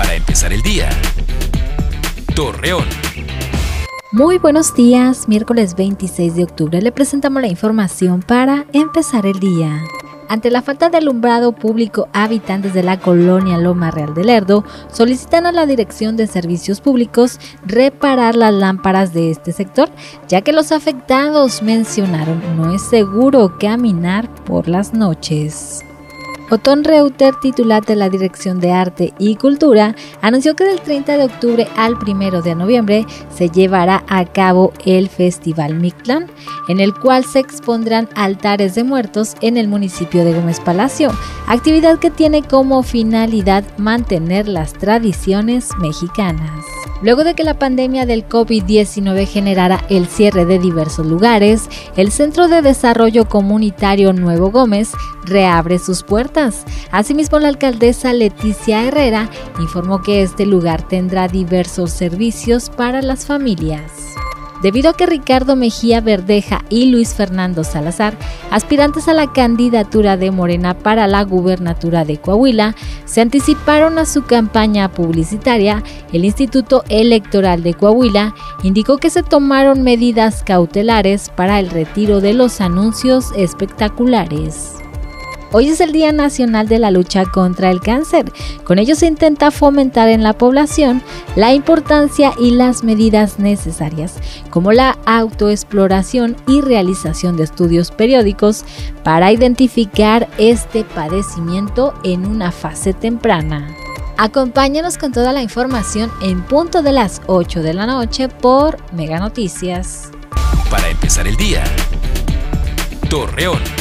Para empezar el día. Torreón. Muy buenos días, miércoles 26 de octubre le presentamos la información para empezar el día. Ante la falta de alumbrado público, habitantes de la colonia Loma Real del Lerdo solicitan a la Dirección de Servicios Públicos reparar las lámparas de este sector, ya que los afectados mencionaron no es seguro caminar por las noches. Otón Reuter, titular de la Dirección de Arte y Cultura, anunció que del 30 de octubre al 1 de noviembre se llevará a cabo el Festival Mictlán, en el cual se expondrán altares de muertos en el municipio de Gómez Palacio, actividad que tiene como finalidad mantener las tradiciones mexicanas. Luego de que la pandemia del COVID-19 generara el cierre de diversos lugares, el Centro de Desarrollo Comunitario Nuevo Gómez reabre sus puertas. Asimismo, la alcaldesa Leticia Herrera informó que este lugar tendrá diversos servicios para las familias debido a que Ricardo Mejía Verdeja y Luis Fernando Salazar, aspirantes a la candidatura de Morena para la gubernatura de Coahuila, se anticiparon a su campaña publicitaria, el Instituto Electoral de Coahuila indicó que se tomaron medidas cautelares para el retiro de los anuncios espectaculares. Hoy es el Día Nacional de la Lucha contra el Cáncer. Con ello se intenta fomentar en la población la importancia y las medidas necesarias, como la autoexploración y realización de estudios periódicos para identificar este padecimiento en una fase temprana. Acompáñanos con toda la información en punto de las 8 de la noche por Mega Noticias. Para empezar el día, Torreón.